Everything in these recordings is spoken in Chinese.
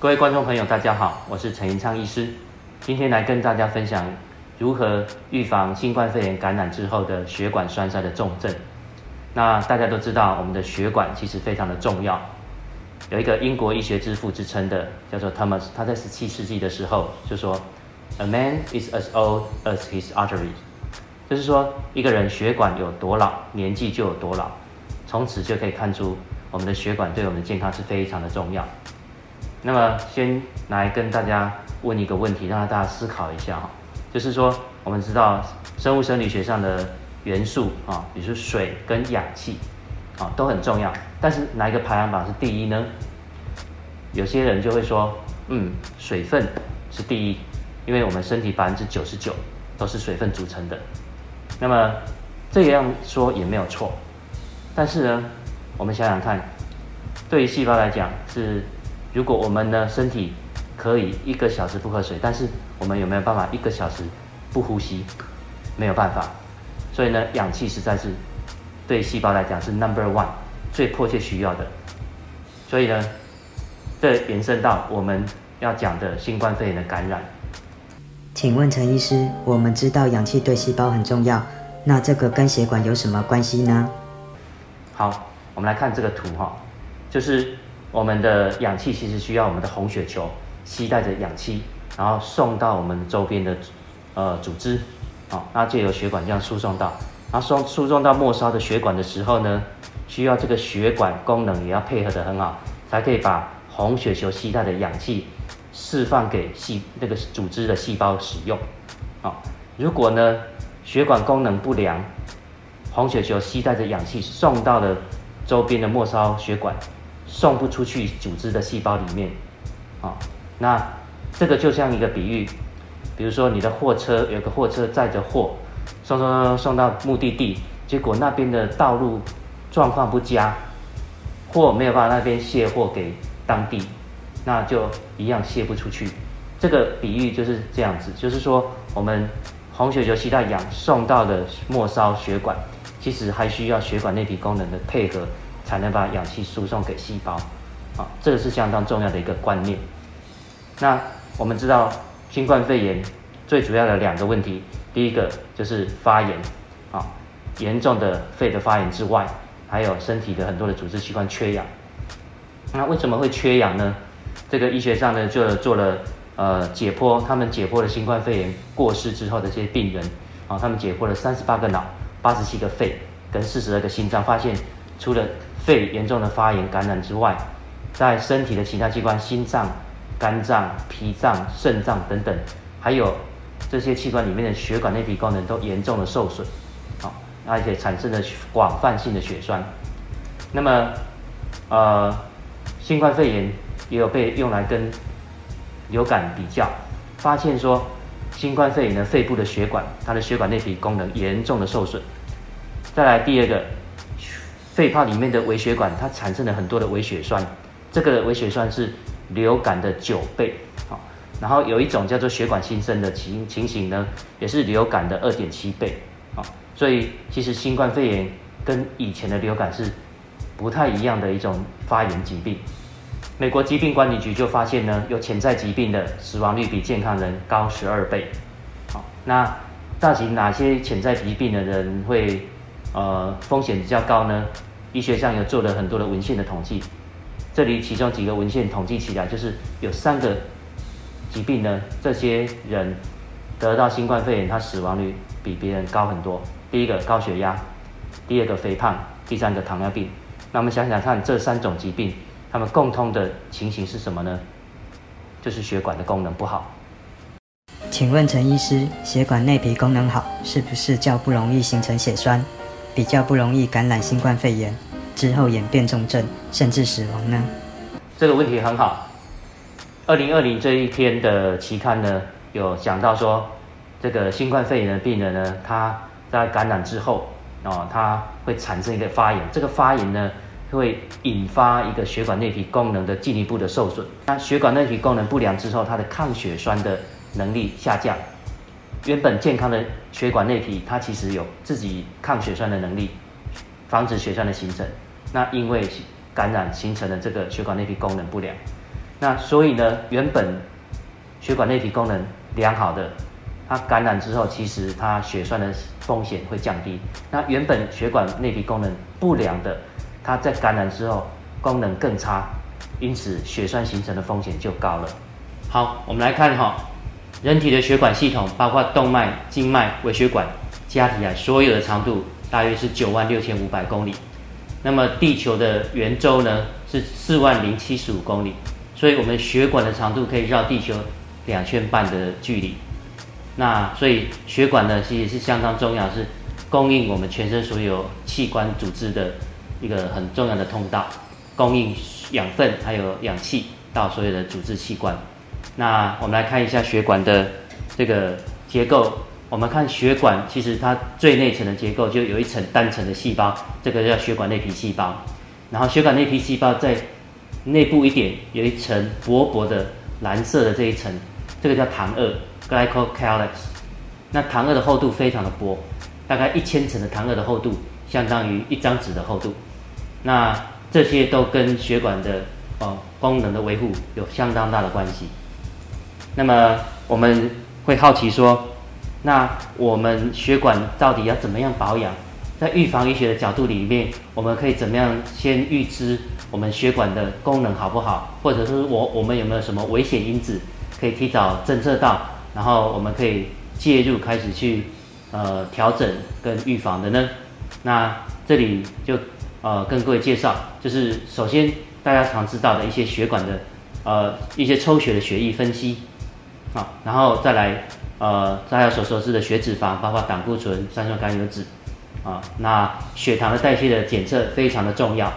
各位观众朋友，大家好，我是陈银昌医师，今天来跟大家分享如何预防新冠肺炎感染之后的血管栓塞的重症。那大家都知道，我们的血管其实非常的重要。有一个英国医学之父之称的，叫做 Thomas，他在十七世纪的时候就说：“A man is as old as his arteries。”就是说，一个人血管有多老，年纪就有多老。从此就可以看出，我们的血管对我们的健康是非常的重要。那么，先来跟大家问一个问题，让大家思考一下哈，就是说，我们知道生物生理学上的元素啊，比如说水跟氧气啊，都很重要，但是哪一个排行榜是第一呢？有些人就会说，嗯，水分是第一，因为我们身体百分之九十九都是水分组成的。那么这样说也没有错，但是呢，我们想想看，对于细胞来讲是。如果我们呢身体可以一个小时不喝水，但是我们有没有办法一个小时不呼吸？没有办法。所以呢，氧气实在是对细胞来讲是 number one 最迫切需要的。所以呢，这延伸到我们要讲的新冠肺炎的感染。请问陈医师，我们知道氧气对细胞很重要，那这个跟血管有什么关系呢？好，我们来看这个图哈，就是。我们的氧气其实需要我们的红血球携带着氧气，然后送到我们周边的呃组织，好，那就由血管这样输送到，然后送输送到末梢的血管的时候呢，需要这个血管功能也要配合的很好，才可以把红血球携带的氧气释放给细那个组织的细胞使用，好，如果呢血管功能不良，红血球携带着氧气送到了周边的末梢血管。送不出去组织的细胞里面，啊，那这个就像一个比喻，比如说你的货车有个货车载着货，送送送送到目的地，结果那边的道路状况不佳，货没有办法那边卸货给当地，那就一样卸不出去。这个比喻就是这样子，就是说我们红血球携带氧送到的末梢血管，其实还需要血管内皮功能的配合。才能把氧气输送给细胞，啊，这个是相当重要的一个观念。那我们知道，新冠肺炎最主要的两个问题，第一个就是发炎，啊，严重的肺的发炎之外，还有身体的很多的组织器官缺氧。那为什么会缺氧呢？这个医学上呢就做了呃解剖，他们解剖了新冠肺炎过世之后的这些病人，啊，他们解剖了三十八个脑、八十七个肺跟四十二个心脏，发现除了肺严重的发炎感染之外，在身体的其他器官，心脏、肝脏、脾脏、肾脏等等，还有这些器官里面的血管内皮功能都严重的受损，啊，而且产生了广泛性的血栓。那么，呃，新冠肺炎也有被用来跟流感比较，发现说，新冠肺炎的肺部的血管，它的血管内皮功能严重的受损。再来第二个。肺泡里面的微血管，它产生了很多的微血栓，这个微血栓是流感的九倍，好，然后有一种叫做血管新生的情情形呢，也是流感的二点七倍，好，所以其实新冠肺炎跟以前的流感是不太一样的一种发炎疾病。美国疾病管理局就发现呢，有潜在疾病的死亡率比健康人高十二倍，好，那到底哪些潜在疾病的人会呃风险比较高呢？医学上有做了很多的文献的统计，这里其中几个文献统计起来，就是有三个疾病呢，这些人得到新冠肺炎，他死亡率比别人高很多。第一个高血压，第二个肥胖，第三个糖尿病。那我们想想看，这三种疾病，他们共通的情形是什么呢？就是血管的功能不好。请问陈医师，血管内皮功能好，是不是较不容易形成血栓？比较不容易感染新冠肺炎，之后演变重症，甚至死亡呢？这个问题很好。二零二零这一篇的期刊呢，有讲到说，这个新冠肺炎的病人呢，他在感染之后，哦，他会产生一个发炎，这个发炎呢，会引发一个血管内皮功能的进一步的受损。那血管内皮功能不良之后，它的抗血栓的能力下降。原本健康的血管内皮，它其实有自己抗血栓的能力，防止血栓的形成。那因为感染形成的这个血管内皮功能不良，那所以呢，原本血管内皮功能良好的，它感染之后，其实它血栓的风险会降低。那原本血管内皮功能不良的，它在感染之后功能更差，因此血栓形成的风险就高了。好，我们来看哈，人体的血管系统包括动脉、静脉、微血管，加起来所有的长度大约是九万六千五百公里。那么地球的圆周呢是四万零七十五公里。所以，我们血管的长度可以绕地球两圈半的距离。那所以血管呢，其实是相当重要，是供应我们全身所有器官组织的一个很重要的通道，供应养分还有氧气到所有的组织器官。那我们来看一下血管的这个结构。我们看血管，其实它最内层的结构就有一层单层的细胞，这个叫血管内皮细胞。然后血管内皮细胞在内部一点有一层薄薄的蓝色的这一层，这个叫糖二 （glycocalyx）。那糖二的厚度非常的薄，大概一千层的糖二的厚度相当于一张纸的厚度。那这些都跟血管的哦功能的维护有相当大的关系。那么我们会好奇说，那我们血管到底要怎么样保养？在预防医学的角度里面，我们可以怎么样先预知？我们血管的功能好不好，或者是我我们有没有什么危险因子可以提早侦测到，然后我们可以介入开始去呃调整跟预防的呢？那这里就呃跟各位介绍，就是首先大家常知道的一些血管的呃一些抽血的血液分析啊，然后再来呃大家所熟知的血脂肪，包括胆固醇、三酸甘油脂啊，那血糖的代谢的检测非常的重要。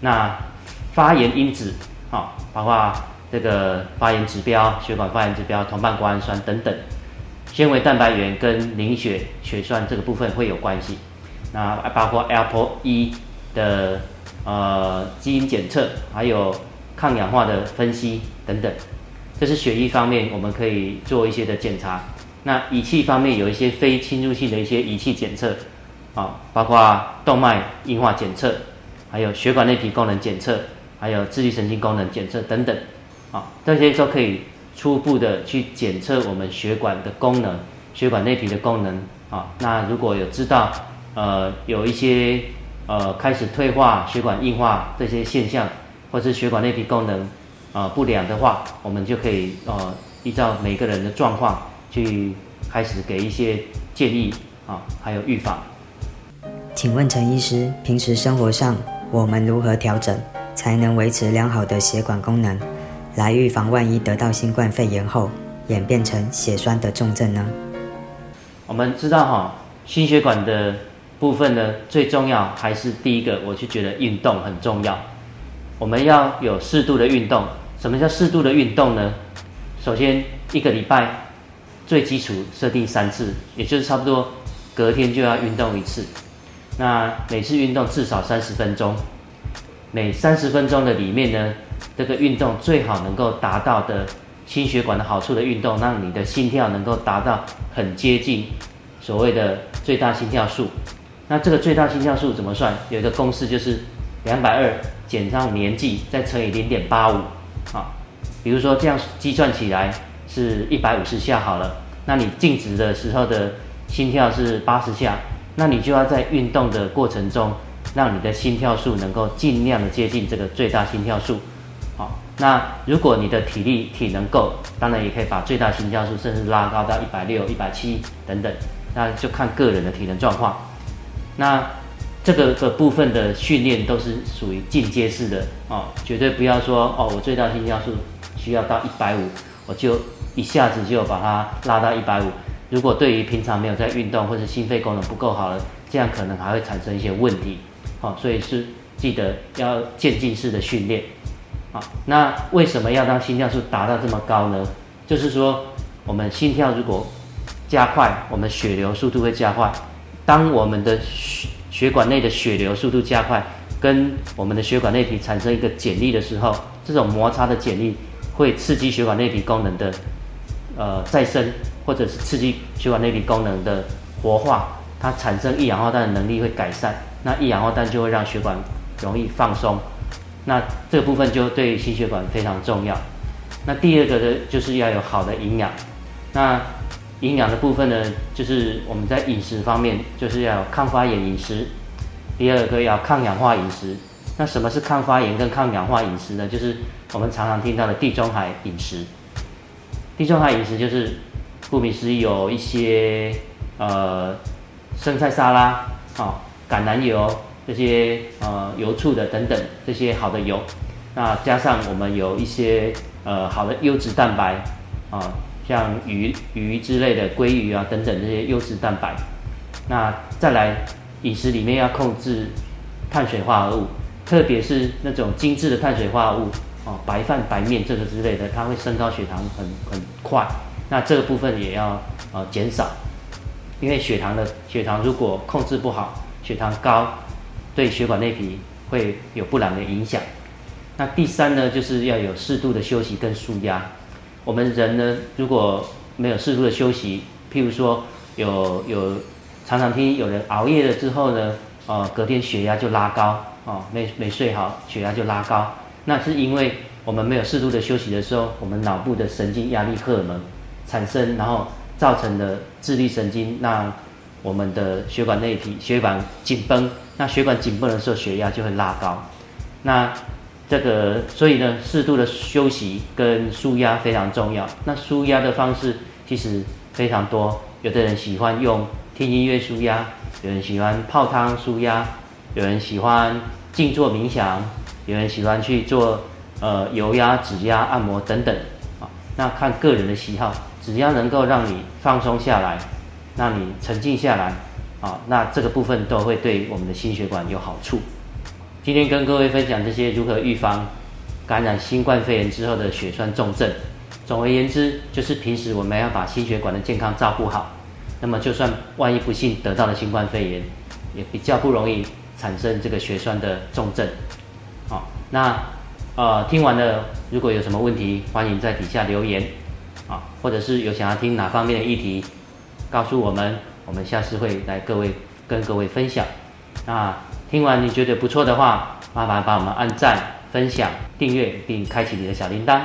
那发炎因子，好，包括这个发炎指标、血管发炎指标、同半胱氨酸等等，纤维蛋白原跟凝血血栓这个部分会有关系。那包括 ApoE 的呃基因检测，还有抗氧化的分析等等，这是血液方面我们可以做一些的检查。那仪器方面有一些非侵入性的一些仪器检测，啊，包括动脉硬化检测。还有血管内皮功能检测，还有自律神经功能检测等等，啊，这些都可以初步的去检测我们血管的功能，血管内皮的功能，啊，那如果有知道，呃，有一些呃开始退化、血管硬化这些现象，或是血管内皮功能啊不良的话，我们就可以呃依照每个人的状况去开始给一些建议啊，还有预防。请问陈医师，平时生活上？我们如何调整才能维持良好的血管功能，来预防万一得到新冠肺炎后演变成血栓的重症呢？我们知道哈，心血管的部分呢，最重要还是第一个，我就觉得运动很重要。我们要有适度的运动。什么叫适度的运动呢？首先一个礼拜最基础设定三次，也就是差不多隔天就要运动一次。那每次运动至少三十分钟，每三十分钟的里面呢，这个运动最好能够达到的心血管的好处的运动，让你的心跳能够达到很接近所谓的最大心跳数。那这个最大心跳数怎么算？有一个公式就是两百二减上年纪再乘以零点八五啊。比如说这样计算起来是一百五十下好了，那你静止的时候的心跳是八十下。那你就要在运动的过程中，让你的心跳数能够尽量的接近这个最大心跳数。好，那如果你的体力体能够，当然也可以把最大心跳数甚至拉高到一百六、一百七等等。那就看个人的体能状况。那这个的部分的训练都是属于进阶式的哦，绝对不要说哦，我最大心跳数需要到一百五，我就一下子就把它拉到一百五。如果对于平常没有在运动或者心肺功能不够好了，这样可能还会产生一些问题，好，所以是记得要渐进式的训练，好，那为什么要让心跳数达到这么高呢？就是说，我们心跳如果加快，我们血流速度会加快。当我们的血血管内的血流速度加快，跟我们的血管内皮产生一个剪力的时候，这种摩擦的剪力会刺激血管内皮功能的呃再生。或者是刺激血管内皮功能的活化，它产生一氧化氮的能力会改善，那一氧化氮就会让血管容易放松，那这部分就对心血管非常重要。那第二个呢，就是要有好的营养。那营养的部分呢，就是我们在饮食方面，就是要有抗发炎饮食。第二个要抗氧化饮食。那什么是抗发炎跟抗氧化饮食呢？就是我们常常听到的地中海饮食。地中海饮食就是顾名思义，有一些呃生菜沙拉啊、橄榄油这些呃油醋的等等这些好的油。那加上我们有一些呃好的优质蛋白啊。像鱼鱼之类的鲑鱼啊等等这些优质蛋白，那再来饮食里面要控制碳水化合物，特别是那种精致的碳水化合物哦，白饭白面这个之类的，它会升高血糖很很快。那这个部分也要呃减少，因为血糖的血糖如果控制不好，血糖高对血管内皮会有不良的影响。那第三呢，就是要有适度的休息跟舒压。我们人呢，如果没有适度的休息，譬如说有有常常听有人熬夜了之后呢，呃，隔天血压就拉高，哦，没没睡好，血压就拉高，那是因为我们没有适度的休息的时候，我们脑部的神经压力荷尔蒙产生，然后造成的自律神经让我们的血管内皮血管紧绷，那血管紧绷的时候，血压就会拉高，那。这个，所以呢，适度的休息跟舒压非常重要。那舒压的方式其实非常多，有的人喜欢用听音乐舒压，有人喜欢泡汤舒压，有人喜欢静坐冥想，有人喜欢去做呃油压、指压、按摩等等啊。那看个人的喜好，只要能够让你放松下来，让你沉静下来啊，那这个部分都会对我们的心血管有好处。今天跟各位分享这些如何预防感染新冠肺炎之后的血栓重症。总而言之，就是平时我们要把心血管的健康照顾好，那么就算万一不幸得到了新冠肺炎，也比较不容易产生这个血栓的重症。好，那呃听完了，如果有什么问题，欢迎在底下留言啊，或者是有想要听哪方面的议题，告诉我们，我们下次会来各位跟各位分享。那。听完你觉得不错的话，麻烦帮我们按赞、分享、订阅并开启你的小铃铛。